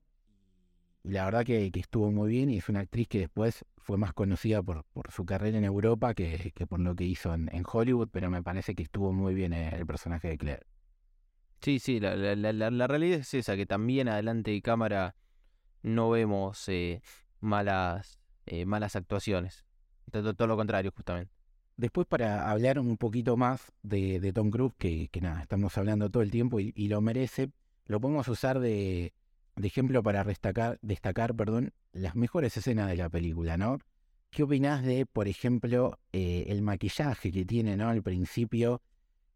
La verdad que, estuvo muy bien y es una actriz que después fue más conocida por, por su carrera en Europa que, que por lo que hizo en, Hollywood, pero me parece que estuvo muy bien el personaje de Claire. Sí, sí, la, la, la, realidad es esa, que también adelante de cámara no vemos eh, malas, eh, malas actuaciones. Todo, lo contrario, justamente. Después, para hablar un poquito más de, Tom Cruise, que, nada, estamos hablando todo el tiempo y, lo merece, lo podemos usar de, ejemplo para destacar, destacar perdón, las mejores escenas de la película, ¿no? ¿Qué opinás de, por ejemplo, eh, el maquillaje que tiene, ¿no? Al principio,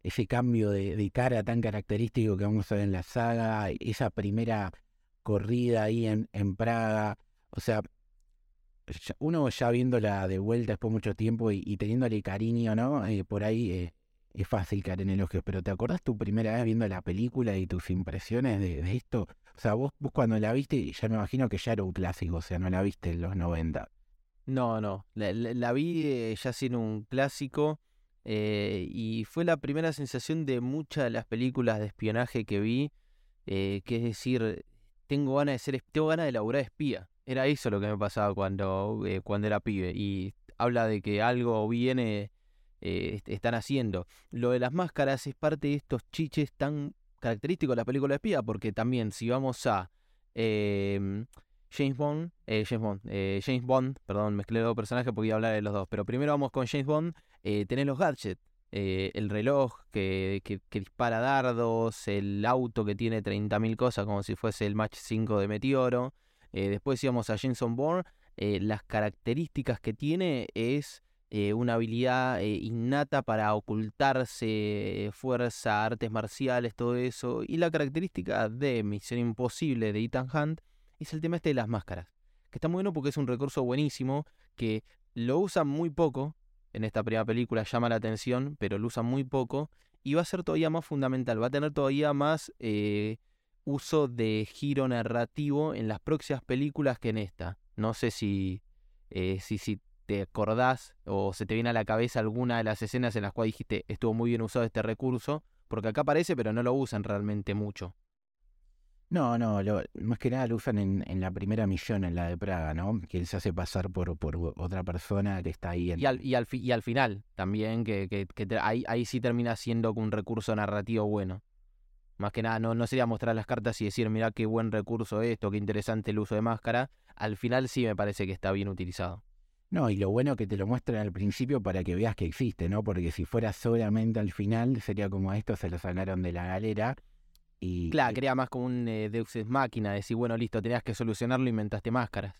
ese cambio de, cara tan característico que vamos a ver en la saga, esa primera corrida ahí en Praga, o sea, uno ya viéndola de vuelta después de mucho tiempo y, teniéndole cariño, ¿no? Eh, por ahí eh, es fácil caer en elogios, pero ¿te acordás tu primera vez viendo la película y tus impresiones de, esto? O sea, vos, vos cuando la viste, ya me imagino que ya era un clásico, o sea, no la viste en los 90. No, no, la, vi eh, ya siendo un clásico y fue la primera sensación de muchas de las películas de espionaje que vi, que es decir, tengo ganas de ser, tengo ganas de laburar espía. Era eso lo que me pasaba cuando, eh, cuando era pibe y habla de que algo viene, eh, est- están haciendo. Lo de las máscaras es parte de estos chiches tan característicos de las películas de espía, porque también si vamos a... em, James Bond, eh, James Bond, eh, James Bond, perdón, mezclé dos personajes porque iba a hablar de los dos, pero primero vamos con James Bond, tenés los gadgets, el reloj que, que- que dispara dardos, el auto que tiene 30.000 cosas como si fuese el Match 5 de Meteoro, eh, después íbamos a Jameson Bourne, eh, las características que tiene es eh, una habilidad innata para ocultarse, fuerza, artes marciales, todo eso, y la característica de Misión Imposible de Ethan Hunt es el tema este de las máscaras. Que está muy bueno porque es un recurso buenísimo que lo usan muy poco. En esta primera película llama la atención, pero lo usan muy poco. Y va a ser todavía más fundamental. Va a tener todavía más uso de giro narrativo en las próximas películas que en esta. No sé si, eh, si, si te acordás o se te viene a la cabeza alguna de las escenas en las cuales dijiste estuvo muy bien usado este recurso. Porque acá aparece, pero no lo usan realmente mucho. No, no, lo- más que nada lo usan en, en la primera misión, en la de Praga, ¿no? Que él se hace pasar por, por otra persona que está ahí en... Y al, y al, fi- y al final también, que, que- que ahí, ahí sí termina siendo un recurso narrativo bueno. Más que nada, no, no sería mostrar las cartas y decir, mira qué buen recurso esto, qué interesante el uso de máscara. Al final sí me parece que está bien utilizado. No, y lo bueno que te lo muestran al principio para que veas que existe, ¿no? Porque si fuera solamente al final, sería como esto se lo sacaron de la galera y... Claro, crea más como un eh, Deus Ex Máquina, decir, bueno, listo, tenías que solucionarlo, inventaste máscaras.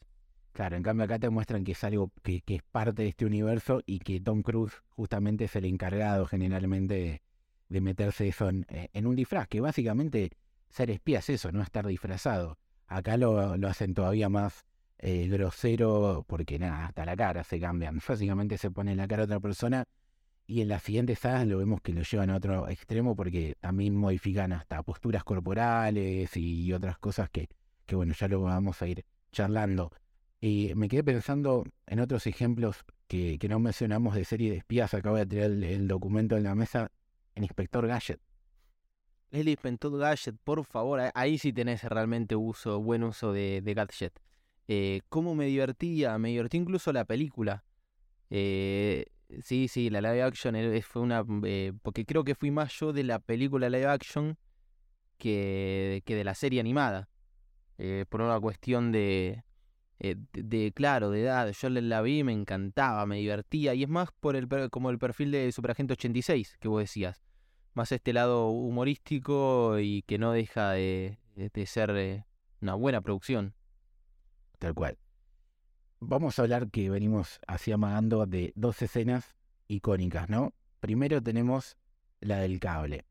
Claro, en cambio acá te muestran que es algo que, que es parte de este universo y que Tom Cruise justamente es el encargado generalmente de, meterse eso en, eh, en un disfraz, que básicamente ser espía es eso, no estar disfrazado. Acá lo, lo hacen todavía más eh, grosero porque nada, hasta la cara se cambian. [laughs] Básicamente se pone la cara otra persona y en las siguientes sagas lo vemos que lo llevan a otro extremo porque también modifican hasta posturas corporales y otras cosas que, que bueno, ya lo vamos a ir charlando. Y me quedé pensando en otros ejemplos que, que no mencionamos de serie de espías. Acabo de tirar el documento en la mesa. En Inspector Gadget. El Inspector Gadget, por favor, ahí sí tenés realmente uso, buen uso de, Gadget. Eh, ¿Cómo me divertía? Me divertí incluso la película. Eh, sí, sí, la live action eh, fue una... eh, porque creo que fui más yo de la película live action que, que de la serie animada. Por una cuestión de, eh, de, claro, de edad. Yo la, vi, me encantaba, me divertía. Y es más por el como el perfil de Superagente 86 que vos decías más este lado humorístico y que no deja de, de ser eh, una buena producción. Tal cual. Vamos a hablar que venimos así amagando de dos escenas icónicas, ¿no? Primero tenemos la del cable.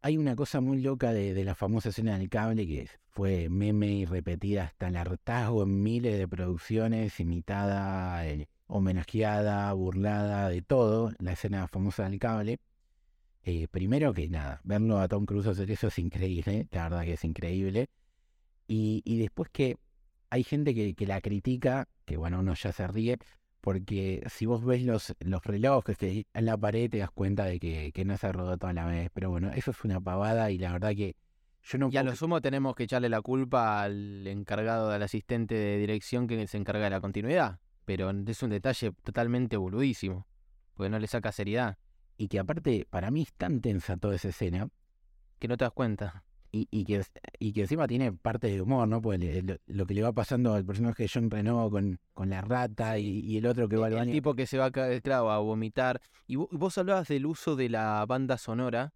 Hay una cosa muy loca de, de la famosa escena del cable que fue meme y repetida hasta el hartazgo en miles de producciones, imitada, eh, homenajeada, burlada, de todo, la escena famosa del cable. Eh, primero que nada, verlo a Tom Cruise hacer eso es increíble, la verdad que es increíble. Y, y después que hay gente que, que la critica, que bueno, uno ya se ríe, porque si vos ves los, los relojes que en la pared te das cuenta de que, que no se rodó toda la vez. Pero bueno, eso es una pavada y la verdad que yo no Y a lo sumo tenemos que echarle la culpa al encargado, al asistente de dirección que se encarga de la continuidad. Pero es un detalle totalmente boludísimo, porque no le saca seriedad, Y que aparte, para mí es tan tensa toda esa escena, que no te das cuenta. Y, y que, y que encima tiene parte de humor, ¿no? Pues lo, lo que le va pasando al personaje de John Renault con, con la rata y, y el otro que va al El baño. tipo que se va a caer, claro, a vomitar. Y vo- vos hablabas del uso de la banda sonora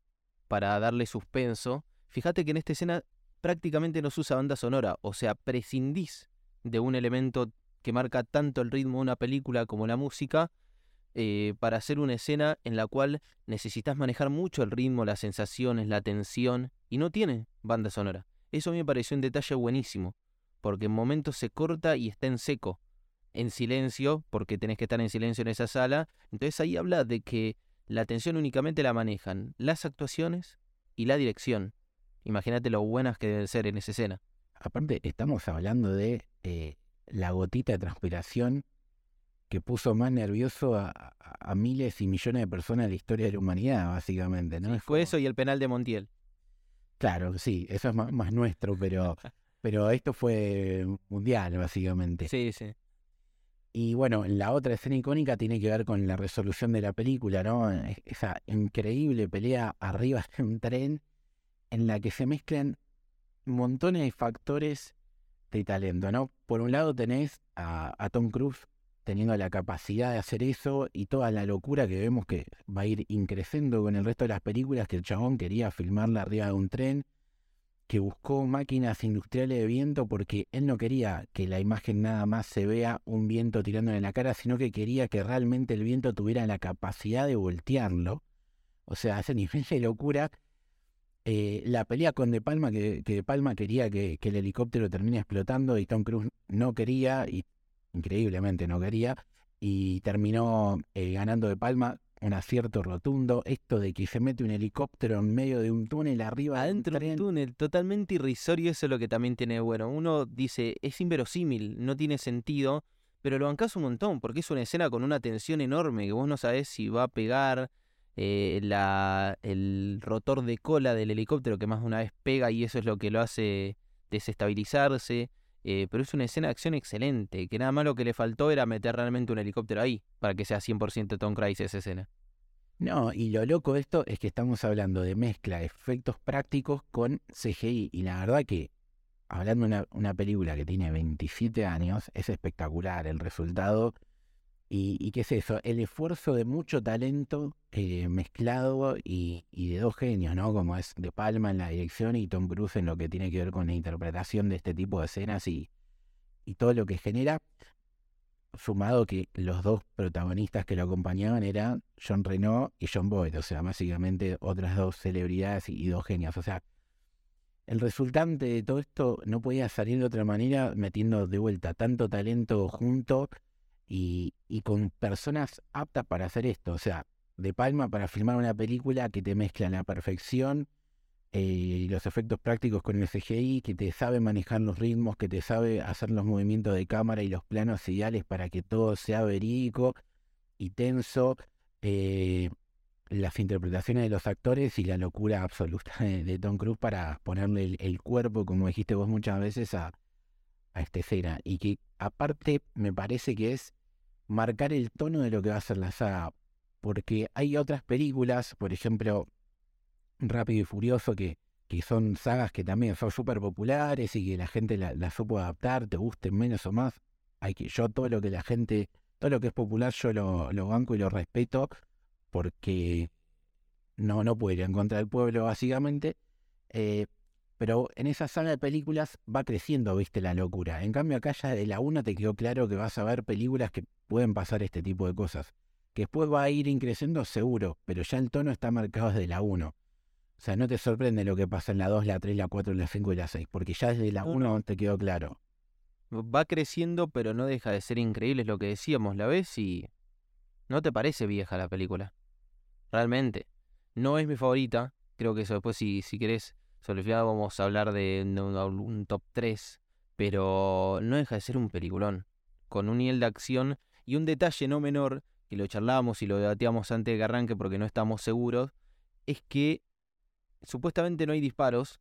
para darle suspenso. Fíjate que en esta escena prácticamente no se usa banda sonora, o sea, prescindís de un elemento que marca tanto el ritmo de una película como la música eh, para hacer una escena en la cual necesitas manejar mucho el ritmo, las sensaciones, la tensión, y no tiene banda sonora. Eso a mí me pareció un detalle buenísimo, porque en momentos se corta y está en seco, en silencio, porque tenés que estar en silencio en esa sala. Entonces ahí habla de que la tensión únicamente la manejan las actuaciones y la dirección. Imagínate lo buenas que deben ser en esa escena. Aparte, estamos hablando de eh, la gotita de transpiración que puso más nervioso a, a- a miles y millones de personas en la historia de la humanidad, básicamente, ¿no? Fue como- eso y el penal de Montiel. Claro, sí, eso es más, más nuestro, pero, [laughs] pero esto fue mundial, básicamente. Sí, sí. Y bueno, la otra escena icónica tiene que ver con la resolución de la película, ¿no? Es- Esa increíble pelea arriba de un tren en la que se mezclan montones de factores de talento, ¿no? Por un lado tenés a, a Tom Cruise teniendo la capacidad de hacer eso y toda la locura que vemos que va a ir increciendo con el resto de las películas, que el chabón quería filmarla arriba de un tren, que buscó máquinas industriales de viento porque él no quería que la imagen nada más se vea un viento tirándole en la cara, sino que quería que realmente el viento tuviera la capacidad de voltearlo. O sea, ese [laughs] nivel de locura. eh, la pelea con De Palma, que, que De Palma quería que, que el helicóptero termine explotando y Tom Cruise no quería, y increíblemente no quería, y terminó eh, ganando De Palma un acierto rotundo. Esto de que se mete un helicóptero en medio de un túnel arriba Adentro de un túnel, totalmente irrisorio, eso es lo que también tiene bueno. Uno dice, es inverosímil, no tiene sentido, pero lo bancás un montón, porque es una escena con una tensión enorme, que vos no sabés si va a pegar eh, la, el rotor de cola del helicóptero, que más de una vez pega y eso es lo que lo hace desestabilizarse. Eh, pero es una escena de acción excelente, que nada más lo que le faltó era meter realmente un helicóptero ahí, para que sea 100% Tom Cruise esa escena. No, y lo loco de esto es que estamos hablando de mezcla de efectos prácticos con CGI. Y la verdad que, hablando de una, una película que tiene 27 años, es espectacular el resultado. Y, qué es eso, el esfuerzo de mucho talento eh, mezclado y, y de dos genios, ¿no? Como es De Palma en la dirección y Tom Cruise en lo que tiene que ver con la interpretación de este tipo de escenas y, y todo lo que genera sumado que los dos protagonistas que lo acompañaban eran John Renault y John Boyd, o sea, básicamente otras dos celebridades y, y dos genios. O sea, el resultante de todo esto no podía salir de otra manera metiendo de vuelta tanto talento junto y, con personas aptas para hacer esto. O sea, De Palma para filmar una película que te mezcla la perfección eh, y los efectos prácticos con el CGI, que te sabe manejar los ritmos, que te sabe hacer los movimientos de cámara y los planos ideales para que todo sea verídico y tenso, eh, las interpretaciones de los actores y la locura absoluta de, Tom Cruise para ponerle el, el cuerpo, como dijiste vos muchas veces, a, a esta escena. Y que aparte me parece que es marcar el tono de lo que va a ser la saga, porque hay otras películas, por ejemplo, Rápido y Furioso, que, que son sagas que también son súper populares y que la gente la, la supo adaptar, te gusten menos o más. Hay que, yo todo lo que la gente, todo lo que es popular, yo lo, lo banco y lo respeto, porque no, no puede ir en contra del pueblo, básicamente. Eh, pero en esa saga de películas va creciendo, viste, la locura. En cambio, acá ya de la una te quedó claro que vas a ver películas que pueden pasar este tipo de cosas. Que después va a ir increciendo, seguro, pero ya el tono está marcado desde la 1. O sea, no te sorprende lo que pasa en la 2, la 3, la 4, la 5 y la 6, porque ya desde la No, 1 te quedó claro. Va creciendo, pero no deja de ser increíble, es lo que decíamos, la ves y no te parece vieja la película. Realmente. No es mi favorita, creo que eso después si, si querés, final vamos a hablar de un, top 3, pero no deja de ser un peliculón, con un nivel de acción y un detalle no menor, que lo charlábamos y lo debatíamos antes de que arranque porque no estamos seguros, es que supuestamente no hay disparos,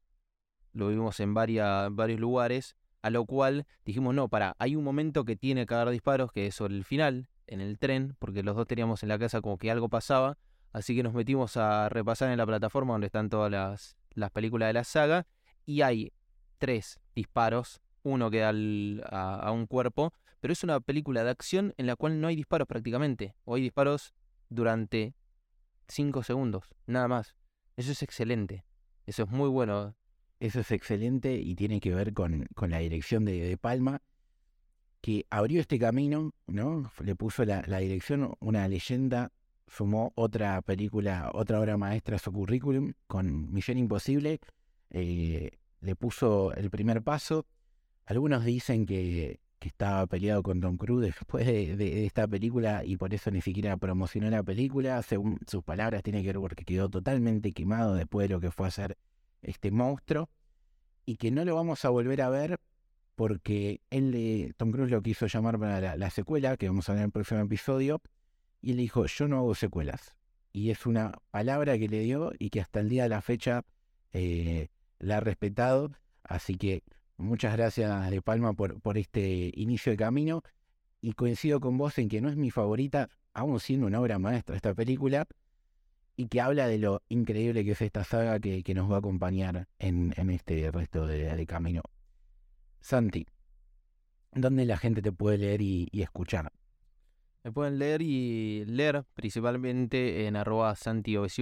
lo vimos en varios lugares, a lo cual dijimos, no, para, hay un momento que tiene que haber disparos, que es sobre el final, en el tren, porque los dos teníamos en la casa como que algo pasaba, así que nos metimos a repasar en la plataforma donde están todas las, las películas de la saga, y hay tres disparos, uno que da a un cuerpo, pero es una película de acción en la cual no hay disparos prácticamente, o hay disparos durante cinco segundos, nada más. Eso es excelente, eso es muy bueno. Eso es excelente y tiene que ver con, con la dirección de, de Palma, que abrió este camino, ¿no? Le puso la, la dirección, una leyenda, sumó otra película, otra obra maestra a su currículum con Misión Imposible, eh, le puso el primer paso. Algunos dicen que, estaba peleado con Tom Cruise después de, esta película y por eso ni siquiera promocionó la película. Según sus palabras, tiene que ver porque quedó totalmente quemado después de lo que fue a hacer este monstruo y que no lo vamos a volver a ver porque él, Tom Cruise lo quiso llamar para la, secuela, que vamos a ver en el próximo episodio, y él dijo, yo no hago secuelas. Y es una palabra que le dio y que hasta el día de la fecha eh, la ha respetado. Así que muchas gracias De Palma por, por este inicio de camino. Y coincido con vos en que no es mi favorita, aún siendo una obra maestra esta película, y que habla de lo increíble que es esta saga que, nos va a acompañar en, este resto de camino. Santi, ¿dónde la gente te puede leer y, escuchar? Me pueden leer y leer principalmente en arroba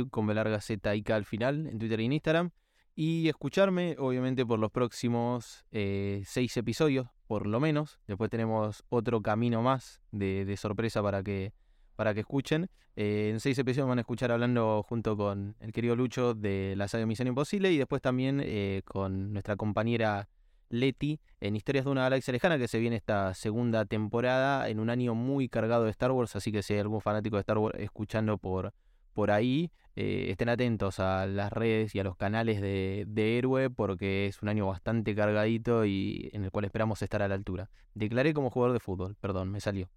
con B larga Z y K al final, en Twitter y en Instagram. Y escucharme, obviamente, por los próximos eh, seis episodios, por lo menos. Después tenemos otro camino más de, sorpresa para que, para que escuchen. Eh, en seis episodios van a escuchar hablando junto con el querido Lucho de la saga Misión Imposible y después también eh, con nuestra compañera Leti en Historias de una galaxia lejana, que se viene esta segunda temporada en un año muy cargado de Star Wars, así que si hay algún fanático de Star Wars escuchando por, por ahí, eh, estén atentos a las redes y a los canales de, de Héroe, porque es un año bastante cargadito y en el cual esperamos estar a la altura. Declaré como jugador de fútbol, perdón, me salió.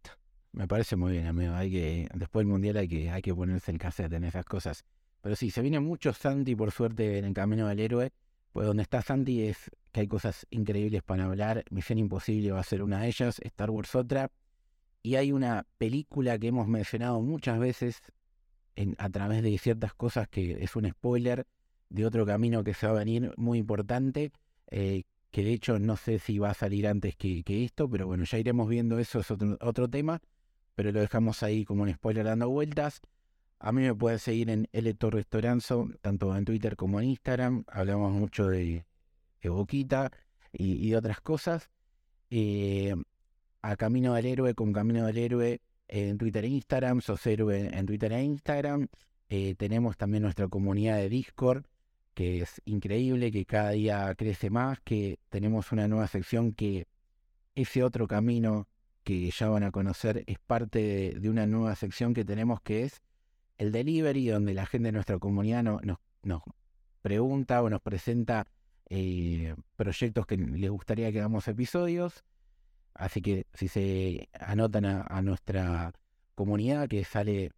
Me parece muy bien, amigo. Hay que, después del mundial hay que, hay que ponerse el cassette en esas cosas. Pero sí, se viene mucho Santi, por suerte, en el camino del héroe. Pues donde está Santi es que hay cosas increíbles para hablar. Misión Imposible va a ser una de ellas, Star Wars otra. Y hay una película que hemos mencionado muchas veces a través de ciertas cosas que es un spoiler de otro camino que se va a venir muy importante, eh, que de hecho no sé si va a salir antes que, esto, pero bueno, ya iremos viendo eso, es otro tema, pero lo dejamos ahí como un spoiler dando vueltas. A mí me pueden seguir en L Torres tanto en Twitter como en Instagram. Hablamos mucho de, Boquita y, de otras cosas. Eh, a Camino del Héroe con Camino del Héroe en Twitter e Instagram. Sos Héroe en Twitter e Instagram. Eh, tenemos también nuestra comunidad de Discord, que es increíble, que cada día crece más, que tenemos una nueva sección que ese otro camino que ya van a conocer es parte de una nueva sección que tenemos que es el delivery, donde la gente de nuestra comunidad nos, nos pregunta o nos presenta eh, proyectos que les gustaría que hagamos episodios. Así que si se anotan a, nuestra comunidad, que sale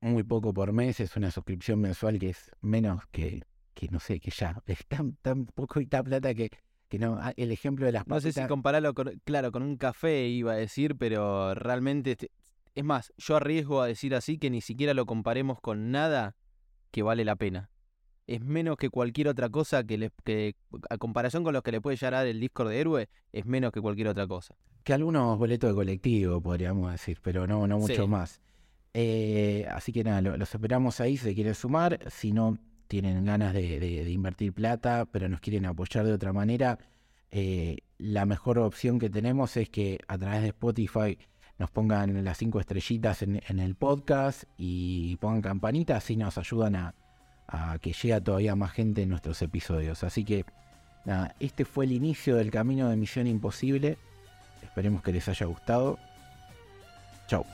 muy poco por mes, es una suscripción mensual que es menos que, que no sé, que ya es tan, tan poquita plata que, que no, ah, el ejemplo de las No sé si compararlo con, claro, con un café iba a decir, pero realmente este, es más, yo arriesgo a decir así que ni siquiera lo comparemos con nada que vale la pena. Es menos que cualquier otra cosa que, le, que a comparación con los que le puede llegar el Discord de héroe, es menos que cualquier otra cosa. Que algunos boletos de colectivo, podríamos decir, pero no, no mucho más. Eh, así que nada, los esperamos ahí si se quieren sumar. Si no tienen ganas de, invertir plata, pero nos quieren apoyar de otra manera, eh, la mejor opción que tenemos es que a través de Spotify nos pongan las cinco estrellitas en, el podcast y pongan campanitas, así nos ayudan a, que llegue todavía más gente en nuestros episodios. Así que nada, este fue el inicio del camino de Misión Imposible. Esperemos que les haya gustado. Chao.